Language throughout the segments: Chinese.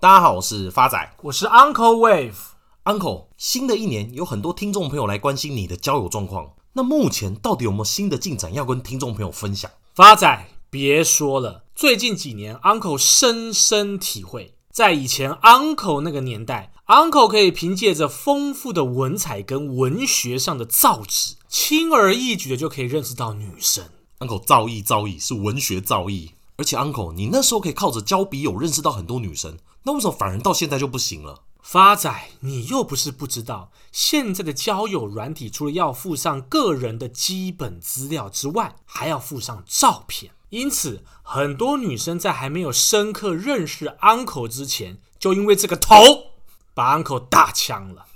大家好，我是发仔，我是 Uncle Wave。Uncle，新的一年有很多听众朋友来关心你的交友状况，那目前到底有没有新的进展要跟听众朋友分享？发仔，别说了，最近几年 Uncle 深深体会，在以前 Uncle 那个年代，Uncle 可以凭借着丰富的文采跟文学上的造诣，轻而易举的就可以认识到女生。Uncle 造诣造诣是文学造诣，而且 Uncle 你那时候可以靠着交笔友认识到很多女生，那为什么反而到现在就不行了？发仔，你又不是不知道，现在的交友软体除了要附上个人的基本资料之外，还要附上照片。因此，很多女生在还没有深刻认识 Uncle 之前，就因为这个头把 Uncle 打枪了。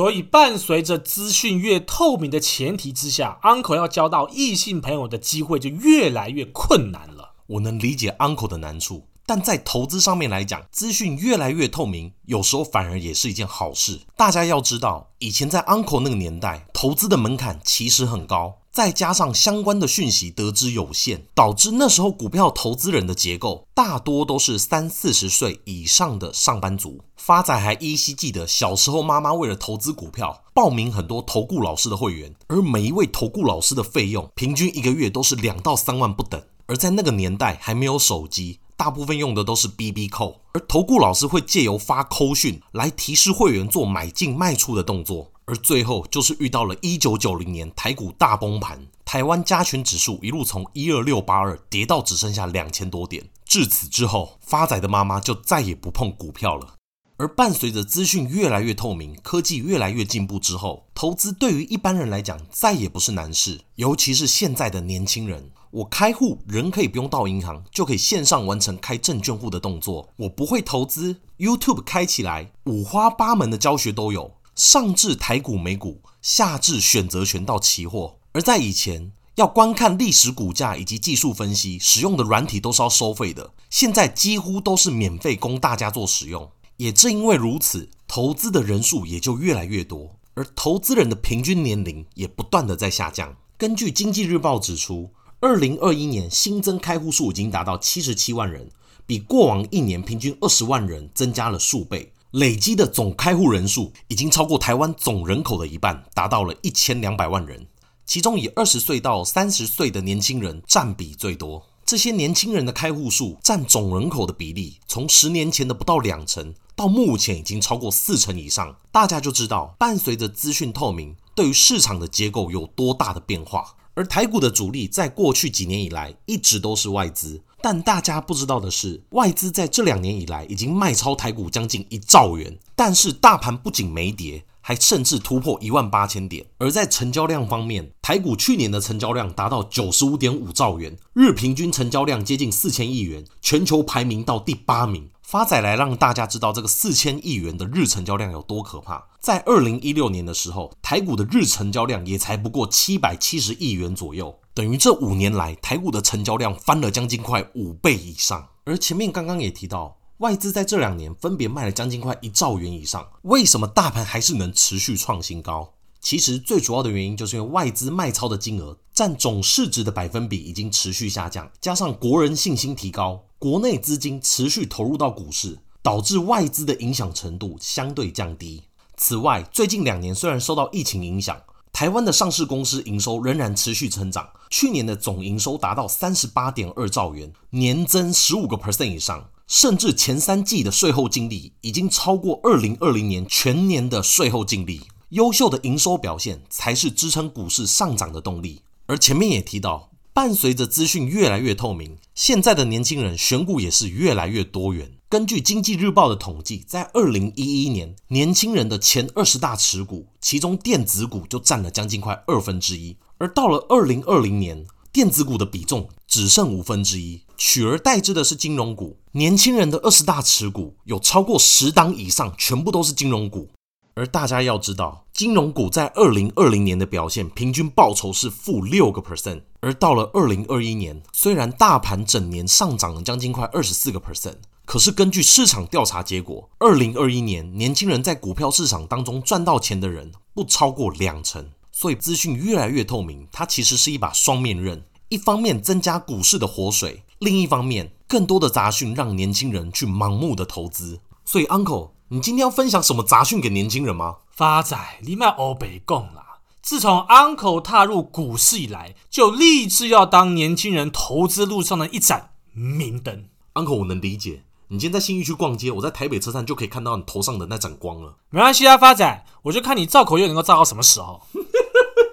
所以，伴随着资讯越透明的前提之下，Uncle 要交到异性朋友的机会就越来越困难了。我能理解 Uncle 的难处。但在投资上面来讲，资讯越来越透明，有时候反而也是一件好事。大家要知道，以前在 Uncle 那个年代，投资的门槛其实很高，再加上相关的讯息得知有限，导致那时候股票投资人的结构大多都是三四十岁以上的上班族。发仔还依稀记得，小时候妈妈为了投资股票，报名很多投顾老师的会员，而每一位投顾老师的费用，平均一个月都是两到三万不等。而在那个年代，还没有手机。大部分用的都是 BB 扣而投顾老师会借由发扣讯来提示会员做买进卖出的动作，而最后就是遇到了一九九零年台股大崩盘，台湾加权指数一路从一二六八二跌到只剩下两千多点，至此之后，发仔的妈妈就再也不碰股票了。而伴随着资讯越来越透明，科技越来越进步之后，投资对于一般人来讲再也不是难事，尤其是现在的年轻人。我开户人可以不用到银行，就可以线上完成开证券户的动作。我不会投资，YouTube 开起来，五花八门的教学都有，上至台股、美股，下至选择权到期货。而在以前，要观看历史股价以及技术分析，使用的软体都是要收费的，现在几乎都是免费供大家做使用。也正因为如此，投资的人数也就越来越多，而投资人的平均年龄也不断的在下降。根据经济日报指出，二零二一年新增开户数已经达到七十七万人，比过往一年平均二十万人增加了数倍，累积的总开户人数已经超过台湾总人口的一半，达到了一千两百万人。其中以二十岁到三十岁的年轻人占比最多。这些年轻人的开户数占总人口的比例，从十年前的不到两成，到目前已经超过四成以上。大家就知道，伴随着资讯透明，对于市场的结构有多大的变化。而台股的主力在过去几年以来一直都是外资，但大家不知道的是，外资在这两年以来已经卖超台股将近一兆元，但是大盘不仅没跌。还甚至突破一万八千点，而在成交量方面，台股去年的成交量达到九十五点五兆元，日平均成交量接近四千亿元，全球排名到第八名。发仔来让大家知道这个四千亿元的日成交量有多可怕。在二零一六年的时候，台股的日成交量也才不过七百七十亿元左右，等于这五年来台股的成交量翻了将近快五倍以上。而前面刚刚也提到。外资在这两年分别卖了将近快一兆元以上，为什么大盘还是能持续创新高？其实最主要的原因就是因为外资卖超的金额占总市值的百分比已经持续下降，加上国人信心提高，国内资金持续投入到股市，导致外资的影响程度相对降低。此外，最近两年虽然受到疫情影响，台湾的上市公司营收仍然持续成长，去年的总营收达到三十八点二兆元，年增十五个 percent 以上。甚至前三季的税后净利已经超过二零二零年全年的税后净利，优秀的营收表现才是支撑股市上涨的动力。而前面也提到，伴随着资讯越来越透明，现在的年轻人选股也是越来越多元。根据经济日报的统计，在二零一一年，年轻人的前二十大持股，其中电子股就占了将近快二分之一，而到了二零二零年，电子股的比重只剩五分之一。取而代之的是金融股，年轻人的二十大持股有超过十档以上，全部都是金融股。而大家要知道，金融股在二零二零年的表现平均报酬是负六个 percent，而到了二零二一年，虽然大盘整年上涨了将近快二十四个 percent，可是根据市场调查结果，二零二一年年轻人在股票市场当中赚到钱的人不超过两成。所以资讯越来越透明，它其实是一把双面刃，一方面增加股市的活水。另一方面，更多的杂讯让年轻人去盲目的投资。所以，Uncle，你今天要分享什么杂讯给年轻人吗？发仔，你卖欧北共啦！自从 Uncle 踏入股市以来，就立志要当年轻人投资路上的一盏明灯。Uncle，我能理解。你今天在信义区逛街，我在台北车站就可以看到你头上的那盏光了。没关系啊，发展，我就看你造口业能够造到什么时候。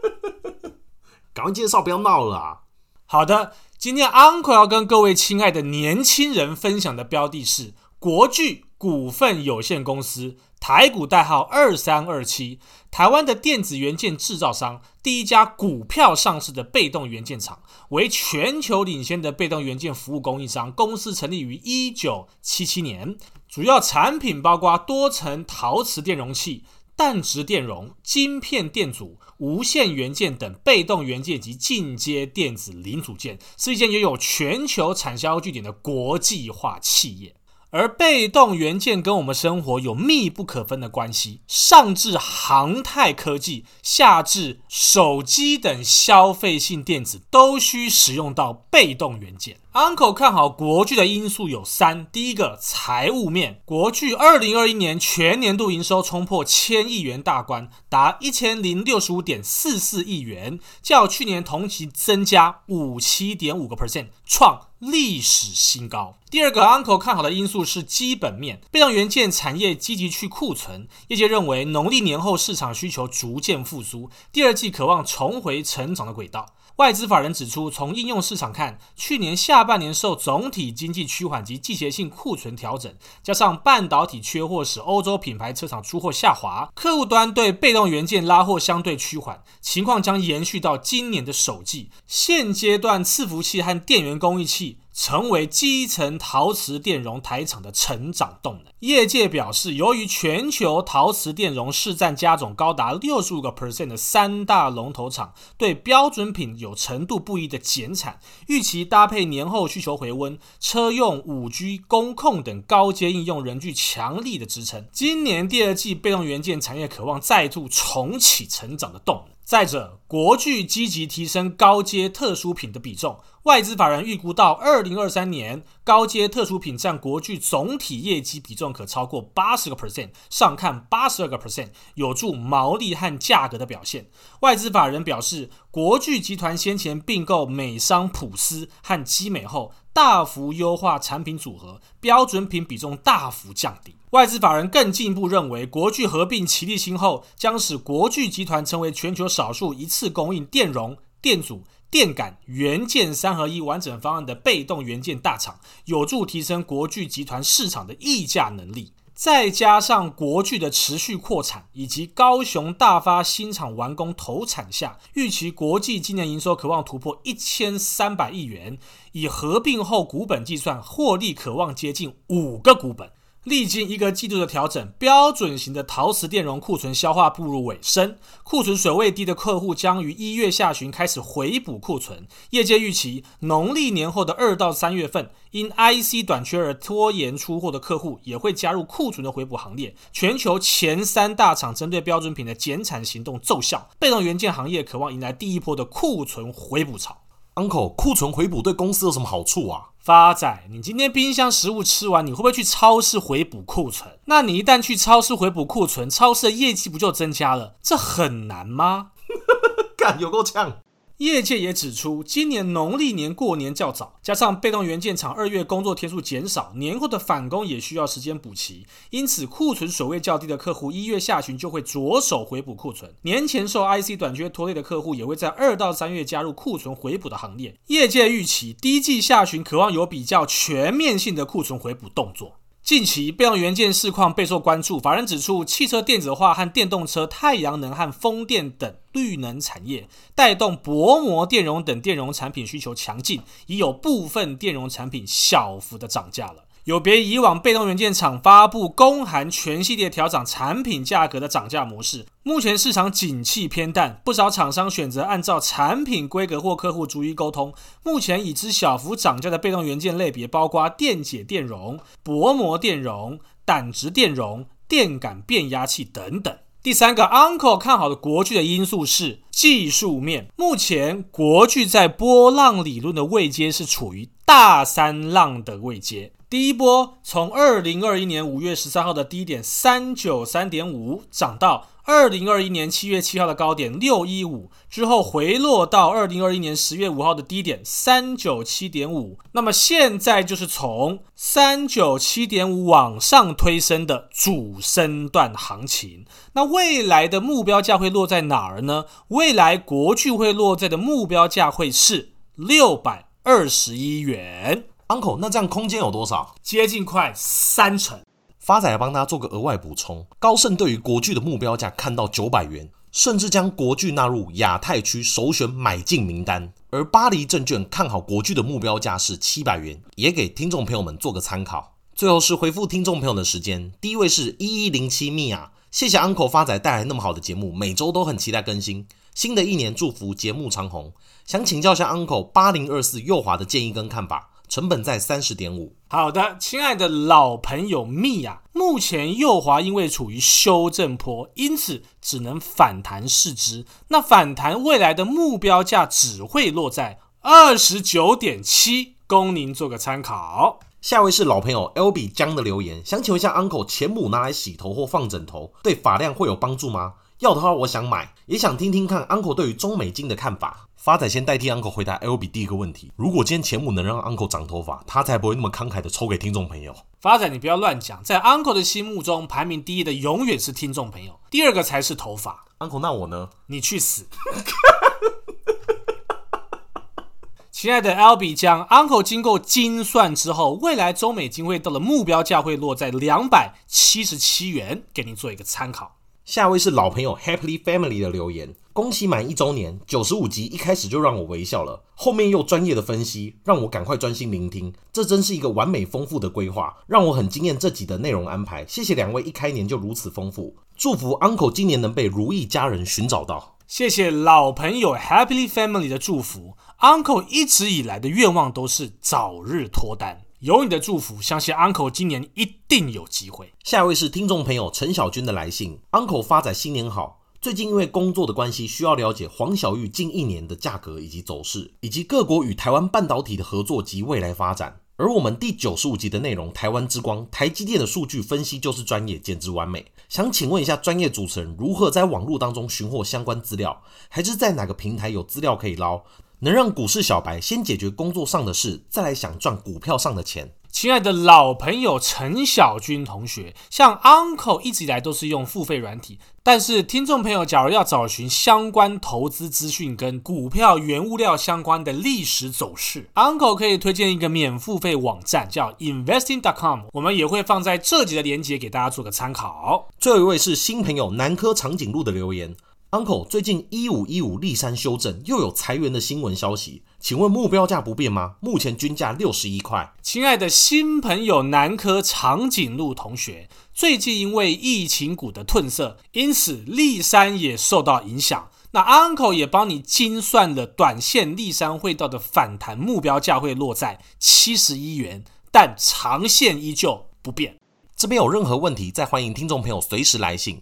赶快介绍，不要闹了啊！好的，今天 Uncle 要跟各位亲爱的年轻人分享的标的是国巨股份有限公司。台股代号二三二七，台湾的电子元件制造商，第一家股票上市的被动元件厂，为全球领先的被动元件服务供应商。公司成立于一九七七年，主要产品包括多层陶瓷电容器、氮质电容、晶片电阻、无线元件等被动元件及进阶电子零组件，是一间拥有全球产销据点的国际化企业。而被动元件跟我们生活有密不可分的关系，上至航太科技，下至手机等消费性电子，都需使用到被动元件。Uncle 看好国巨的因素有三：第一个，财务面，国巨二零二一年全年度营收冲破千亿元大关，达一千零六十五点四四亿元，较去年同期增加五七点五个 percent，创历史新高。第二个，Uncle 看好的因素是基本面，被动元件产业积极去库存，业界认为农历年后市场需求逐渐复苏，第二季渴望重回成长的轨道。外资法人指出，从应用市场看，去年下半年受总体经济趋缓及季节性库存调整，加上半导体缺货使欧洲品牌车厂出货下滑，客户端对被动元件拉货相对趋缓，情况将延续到今年的首季。现阶段，伺服器和电源供应器。成为基层陶瓷电容台厂的成长动能。业界表示，由于全球陶瓷电容市占加总高达六十五个 percent 的三大龙头厂，对标准品有程度不一的减产，预期搭配年后需求回温，车用、五 G、工控等高阶应用仍具强力的支撑。今年第二季被动元件产业渴望再度重启成长的动能。再者，国巨积极提升高阶特殊品的比重，外资法人预估到二零二三年，高阶特殊品占国巨总体业绩比重可超过八十个 percent，上看八十二个 percent，有助毛利和价格的表现。外资法人表示，国巨集团先前并购美商普斯和基美后，大幅优化产品组合，标准品比重大幅降低。外资法人更进一步认为，国巨合并齐力新后，将使国巨集团成为全球少数一次供应电容、电阻、电感、元件三合一完整方案的被动元件大厂，有助提升国巨集团市场的溢价能力。再加上国巨的持续扩产，以及高雄大发新厂完工投产下，预期国际今年营收渴望突破一千三百亿元，以合并后股本计算，获利渴望接近五个股本。历经一个季度的调整，标准型的陶瓷电容库存消化步入尾声，库存水位低的客户将于一月下旬开始回补库存。业界预期，农历年后的二到三月份，因 IC 短缺而拖延出货的客户也会加入库存的回补行列。全球前三大厂针对标准品的减产行动奏效，被动元件行业渴望迎来第一波的库存回补潮。Uncle，库存回补对公司有什么好处啊？发仔，你今天冰箱食物吃完，你会不会去超市回补库存？那你一旦去超市回补库存，超市的业绩不就增加了？这很难吗？干，有够呛！业界也指出，今年农历年过年较早，加上被动元件厂二月工作天数减少，年后的返工也需要时间补齐，因此库存水位较低的客户一月下旬就会着手回补库存。年前受 IC 短缺拖累的客户也会在二到三月加入库存回补的行列。业界预期低季下旬渴望有比较全面性的库存回补动作。近期备用元件市况备受关注，法人指出，汽车电子化和电动车、太阳能和风电等绿能产业带动薄膜电容等电容产品需求强劲，已有部分电容产品小幅的涨价了。有别以往被动元件厂发布公函全系列调整产品价格的涨价模式，目前市场景气偏淡，不少厂商选择按照产品规格或客户逐一沟通。目前已知小幅涨价的被动元件类别包括电解电容、薄膜电容、胆质电容、电感变压器等等。第三个，Uncle 看好的国巨的因素是技术面。目前国巨在波浪理论的位阶是处于大三浪的位阶。第一波从二零二一年五月十三号的低点三九三点五涨到二零二一年七月七号的高点六一五，之后回落到二零二一年十月五号的低点三九七点五。那么现在就是从三九七点五往上推升的主升段行情。那未来的目标价会落在哪儿呢？未来国巨会落在的目标价会是六百二十一元。Uncle，那这样空间有多少？接近快三成。发仔来帮他做个额外补充，高盛对于国巨的目标价看到九百元，甚至将国巨纳入亚太区首选买进名单。而巴黎证券看好国巨的目标价是七百元，也给听众朋友们做个参考。最后是回复听众朋友的时间，第一位是一一零七米娅，谢谢 Uncle 发仔带来那么好的节目，每周都很期待更新。新的一年祝福节目长红，想请教一下 Uncle 八零二四右滑的建议跟看法。成本在三十点五。好的，亲爱的老朋友蜜啊，目前右滑因为处于修正坡，因此只能反弹市值。那反弹未来的目标价只会落在二十九点七，供您做个参考。下位是老朋友 LB 江的留言，想请问一下 Uncle，前母拿来洗头或放枕头，对发量会有帮助吗？要的话，我想买，也想听听看 Uncle 对于中美金的看法。发仔先代替 Uncle 回答 LB 第一个问题：如果今天钱母能让 Uncle 长头发，他才不会那么慷慨的抽给听众朋友。发仔，你不要乱讲，在 Uncle 的心目中，排名第一的永远是听众朋友，第二个才是头发。Uncle，那我呢？你去死！亲爱的 LB 将 Uncle 经过精算之后，未来中美金会到的目标价会落在两百七十七元，给您做一个参考。下位是老朋友 Happily Family 的留言。恭喜满一周年，九十五集一开始就让我微笑了，后面又专业的分析，让我赶快专心聆听。这真是一个完美丰富的规划，让我很惊艳这集的内容安排。谢谢两位一开年就如此丰富，祝福 Uncle 今年能被如意家人寻找到。谢谢老朋友 Happily Family 的祝福，Uncle 一直以来的愿望都是早日脱单。有你的祝福，相信 Uncle 今年一定有机会。下一位是听众朋友陈小军的来信，Uncle 发仔新年好。最近因为工作的关系，需要了解黄小玉近一年的价格以及走势，以及各国与台湾半导体的合作及未来发展。而我们第九十五集的内容，台湾之光，台积电的数据分析就是专业，简直完美。想请问一下，专业主持人如何在网络当中寻获相关资料，还是在哪个平台有资料可以捞，能让股市小白先解决工作上的事，再来想赚股票上的钱？亲爱的老朋友陈小军同学，像 Uncle 一直以来都是用付费软体，但是听众朋友假如要找寻相关投资资讯跟股票原物料相关的历史走势，Uncle 可以推荐一个免付费网站叫 Investing.com，我们也会放在这集的链接给大家做个参考。最后一位是新朋友南科长颈鹿的留言。Uncle，最近一五一五立山修正又有裁员的新闻消息，请问目标价不变吗？目前均价六十一块。亲爱的新朋友南科长颈鹿同学，最近因为疫情股的褪色，因此立山也受到影响。那 Uncle 也帮你精算了短线立山会到的反弹目标价会落在七十一元，但长线依旧不变。这边有任何问题，再欢迎听众朋友随时来信。